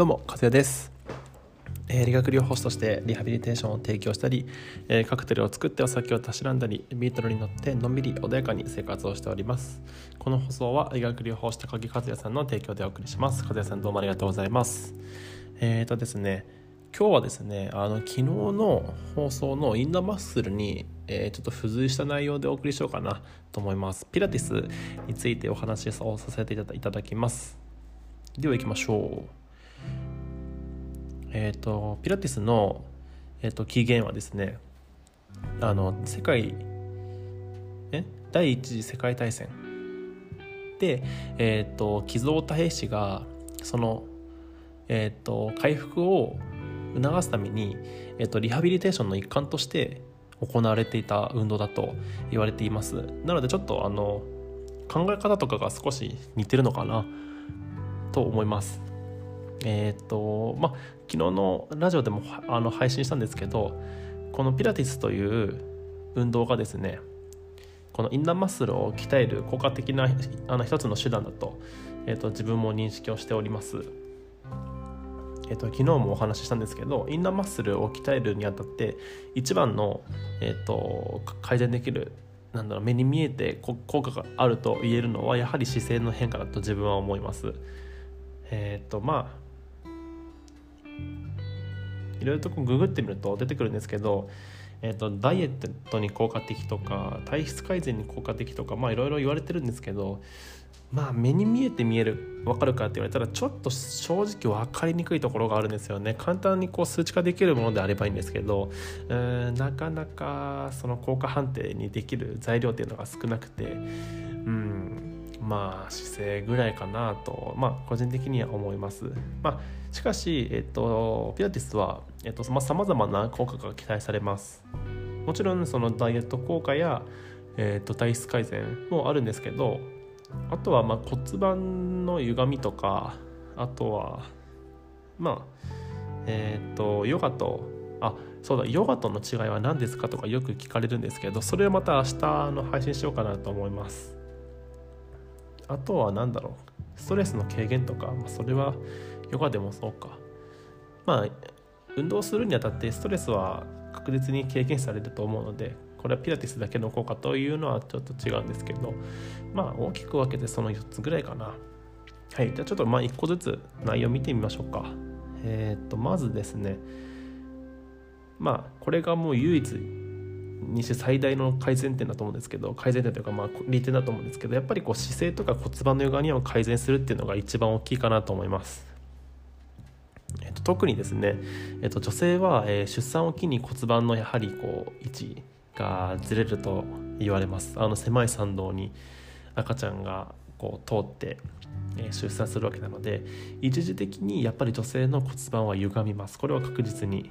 どうも和也です、えー理学療法士としてリハビリテーションを提供したり、えーカクテルを作ってお酒をたしなんだりビートルに乗ってのんびり穏やかに生活をしております。この放送は理学療法士高木和也さんの提供でお送りします。和也さんどうもありがとうございます。えーとですね今日はですねあの昨日の放送のインナーマッスルに、えーちょっと付随した内容でお送りしようかなと思います。ピラティスについてお話をさせていただいただきます。では行きましょう。えっ、とピラティスの、えー、と起源はですねあの世界え第一次世界大戦。で、えー、と寄贈太兵士がその、えー、と回復を促すために、えー、とリハビリテーションの一環として行われていた運動だと言われています。なのでちょっとあの考え方とかが少し似てるのかなと思います。えっ、とまあ昨日のラジオでもあの配信したんですけどこのピラティスという運動がですねこのインナーマッスルを鍛える効果的なあの一つの手段だと,、えー、と自分も認識をしております。えー、と昨日もお話ししたんですけどインナーマッスルを鍛えるにあたって一番の、えー、と改善できるなんだろう目に見えて効果があると言えるのはやはり姿勢の変化だと自分は思います。えっ、とまあいろいろとこうググってみると出てくるんですけど、えー、とダイエットに効果的とか体質改善に効果的とかまあいろいろ言われてるんですけどまあ目に見えて見える分かるかって言われたらちょっと正直分かりにくいところがあるんですよね。簡単にこう数値化できるものであればいいんですけどうんなかなかその効果判定にできる材料っていうのが少なくてうんまあ姿勢ぐらいかなとまあ個人的には思います。まあしかし、えっと、ピラティスは、えっとまあ、様々な効果が期待されます。もちろんそのダイエット効果や、えっと、体質改善もあるんですけどあとはまあ骨盤の歪みとかあとはまあえっとヨガとあそうだヨガとの違いは何ですかとかよく聞かれるんですけどそれをまた明日の配信しようかなと思います。あとは何だろう。ストレスの軽減とか、まあ、それはヨガでもそうか。まあ運動するにあたってストレスは確実に軽減されると思うのでこれはピラティスだけの効果というのはちょっと違うんですけどまあ大きく分けてその4つぐらいかな。はい。じゃあちょっとまあ1個ずつ内容見てみましょうか。えっ、とまずですね。まあこれがもう唯一にして最大の改善点だと思うんですけど改善点というかまあ利点だと思うんですけどやっぱりこう姿勢とか骨盤の歪みを改善するっていうのが一番大きいかなと思います。えっと、特にですね、えっと、女性は、えー出産を機に骨盤のやはりこう位置がずれると言われます。あの狭い参道に赤ちゃんがこう通って、えー出産するわけなので一時的にやっぱり女性の骨盤は歪みます。これは確実に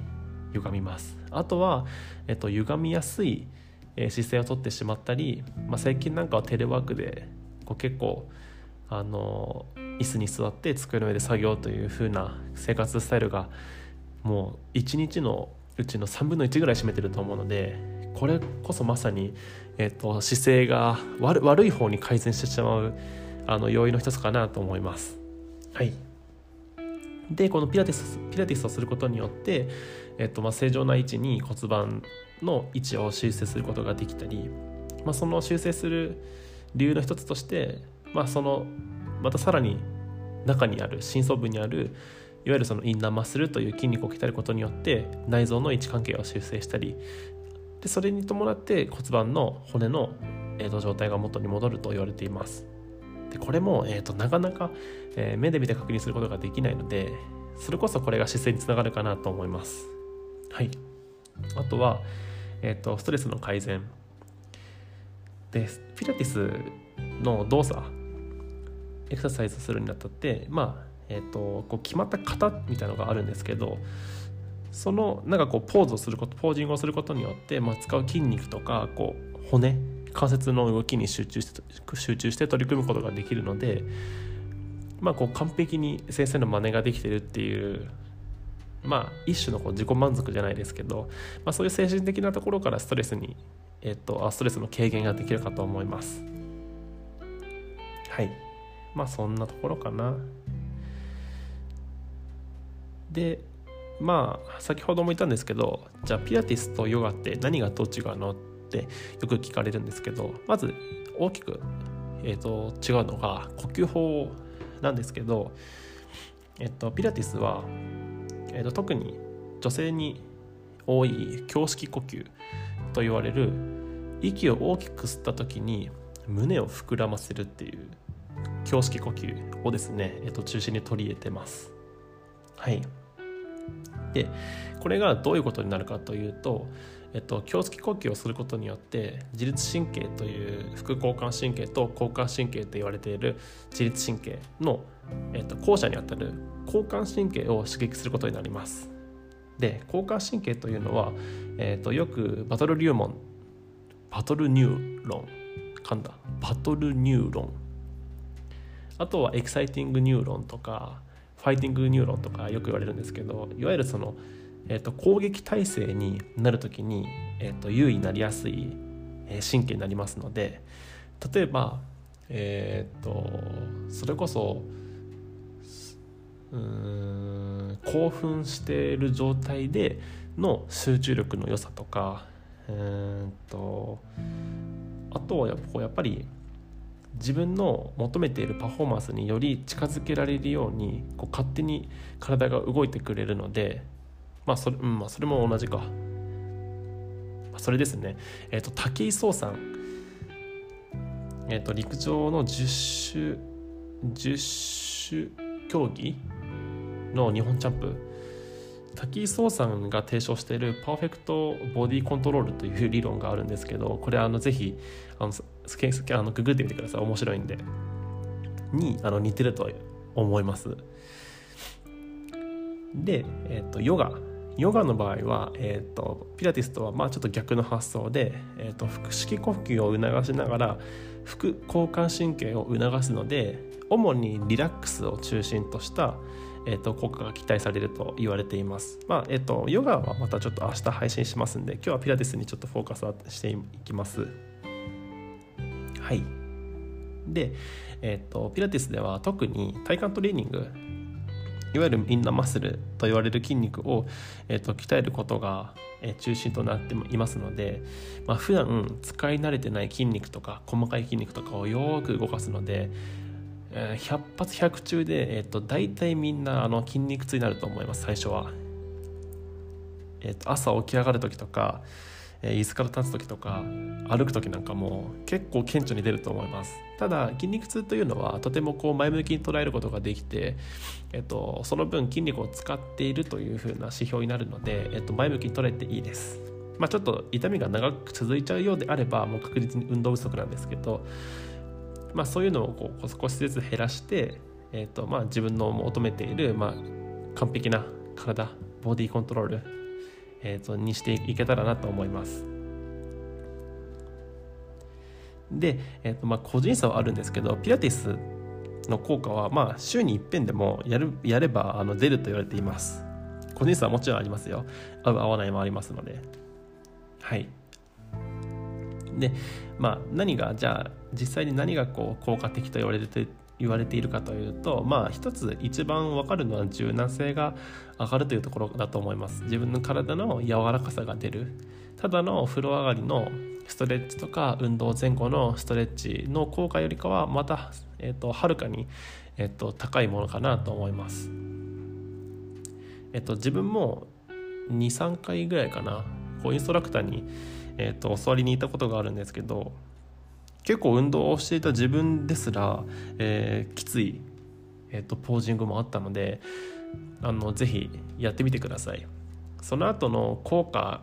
歪みますあとは、えっと、歪みやすい、姿勢をとってしまったり、まあ、最近なんかはテレワークでこう結構あの椅子に座って机の上で作業という風な生活スタイルがもう1日のうちの3分の1ぐらい占めてると思うのでこれこそまさに、えっと姿勢が悪悪い方に改善してしまうあの要因の一つかなと思います。はいでこのピラティスピラティスをすることによって、えっとまあ、正常な位置に骨盤の位置を修正することができたり、まあ、その修正する理由の一つとして、まあ、そのまたさらに中にある深層部にあるいわゆるそのインナーマッスルという筋肉を鍛えることによって内臓の位置関係を修正したりでそれに伴って骨盤の骨の、えーと状態が元に戻ると言われています。でこれも、えー、となかなか、えー目で見て確認することができないのでそれこそこれが姿勢につながるかなと思います。はい、あとは、えー、とストレスの改善。でピラティスの動作エクササイズするにあたってまあえー、とこう決まった型みたいなのがあるんですけどそのなんかこうポーズをすることポージングをすることによって、まあ、使う筋肉とかこう骨関節の動きに集中して集中して取り組むことができるので、まあ、こう完璧に先生の真似ができてるっていうまあ一種のこう自己満足じゃないですけど、まあ、そういう精神的なところからストレスに、えっと、あストレスの軽減ができるかと思います。はい。まあそんなところかな。でまあ先ほども言ったんですけどじゃあピラティスとヨガって何がどう違うのってよく聞かれるんですけどまず大きく、えーと、違うのが呼吸法なんですけど、えーと、ピラティスは、えーと特に女性に多い胸式呼吸と言われる息を大きく吸った時に胸を膨らませるっていう胸式呼吸をですね、えっと、中心に取り入れてます。はい。でこれがどういうことになるかというと、えっと、胸式呼吸をすることによって自律神経という副交感神経と交感神経と言われている自律神経の、えっと、後者にあたる交感神経を刺激することになります。で交感神経というのは、えっと、よくバトルリューモンバトルニューロン噛んだバトルニューロンあとはエキサイティングニューロンとかファイティングニューロンとかよく言われるんですけどいわゆるその、えーと、攻撃態勢になる時に、えーと、優位になりやすい、え神経になりますので例えばえっ、ー、とそれこそうん興奮している状態での集中力の良さとかうんとあとはやっぱり自分の求めているパフォーマンスにより近づけられるようにこう勝手に体が動いてくれるのでまあそれ,、うんまあ、それも同じか、まあ、それですね、えーと、武井壮さん、えーと、陸上の十種十種競技の日本チャンプ。滝井壮さんが提唱しているパーフェクトボディコントロールという理論があるんですけどこれあのぜひあのあのググってみてください。面白いんで。にあの似てると思います。で、えーと、ヨガ。ヨガの場合は、えーと、ピラティスとはまあちょっと逆の発想で、えーと、腹式呼吸を促しながら副交感神経を促すので主にリラックスを中心としたえーと、効果が期待されると言われています。まあえーと、ヨガはまたちょっと明日配信しますんで今日はピラティスにちょっとフォーカスしていきます。はい。で、えーと、ピラティスでは特に体幹トレーニングいわゆるインナーマッスルと言われる筋肉を、えー、と鍛えることが、中心となっていますので、まあ、普段使い慣れてない筋肉とか細かい筋肉とかをよく動かすので、100発100中で、えーと、大体みんなあの筋肉痛になると思います最初は、えーと、朝起き上がる時とか、え、椅子から立つ時とか歩く時なんかも結構顕著に出ると思います。ただ筋肉痛というのはとてもこう前向きに捉えることができて、えーと、その分筋肉を使っているというふうな指標になるので、えー、と前向きに捉えていいです。まあ、ちょっと痛みが長く続いちゃうようであればもう確実に運動不足なんですけどまあ、そういうのをこう少しずつ減らして、えーとまあ、自分の求めている、まあ、完璧な体ボディコントロール、えーと、にしていけたらなと思います。で、えーとまあ、個人差はあるんですけどピラティスの効果は、まあ、週に一遍でもやるやればあの出ると言われています。個人差はもちろんありますよ。合う合わないもありますので。はい。で、まあ、何がじゃあ実際に何がこう効果的と言われて言われているかというとまあ一つ一番分かるのは柔軟性が上がるというところだと思います自分の体の柔らかさが出るただの風呂上がりのストレッチとか運動前後のストレッチの効果よりかはまた、えーと、はるかに、えーと、高いものかなと思います。えっ、ー、と自分も23回ぐらいかなこうインストラクターにえーと、教わりに行ったことがあるんですけど結構運動をしていた自分ですら、えー、きつい、えーと、ポージングもあったのであのぜひやってみてくださいその後の効果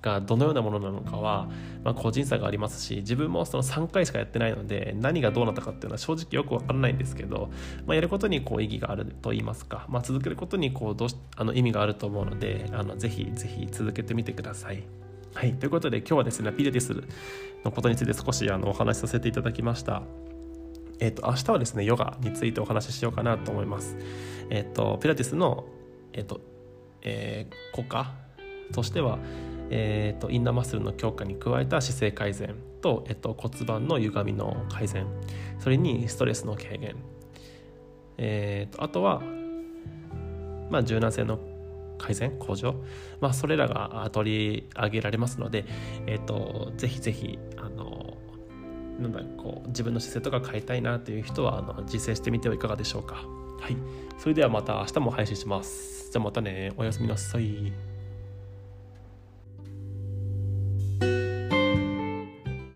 がどのようなものなのかは、まあ、個人差がありますし自分もその3回しかやってないので何がどうなったかっていうのは正直よく分からないんですけど、まあ、やることにこう意義があると言いますか、まあ、続けることにこうどうしあの意味があると思うのであのぜひぜひ続けてみてください。はい、ということで今日はですねピラティスのことについて少しあのお話しさせていただきました。えっ、と明日はですねヨガについてお話ししようかなと思います。えっ、とピラティスのえっ、と、えー、効果としてはえーと、インナーマッスルの強化に加えた姿勢改善と、えっと、骨盤の歪みの改善それにストレスの軽減、えーと、あとはまあ、柔軟性の改善向上、まあ、それらが取り上げられますので、えーと、ぜひぜひあのなんだこう自分の姿勢とか変えたいなという人はあの実践してみてはいかがでしょうか。はい、それではまた明日も配信します。じゃあまたね、おやすみなさい。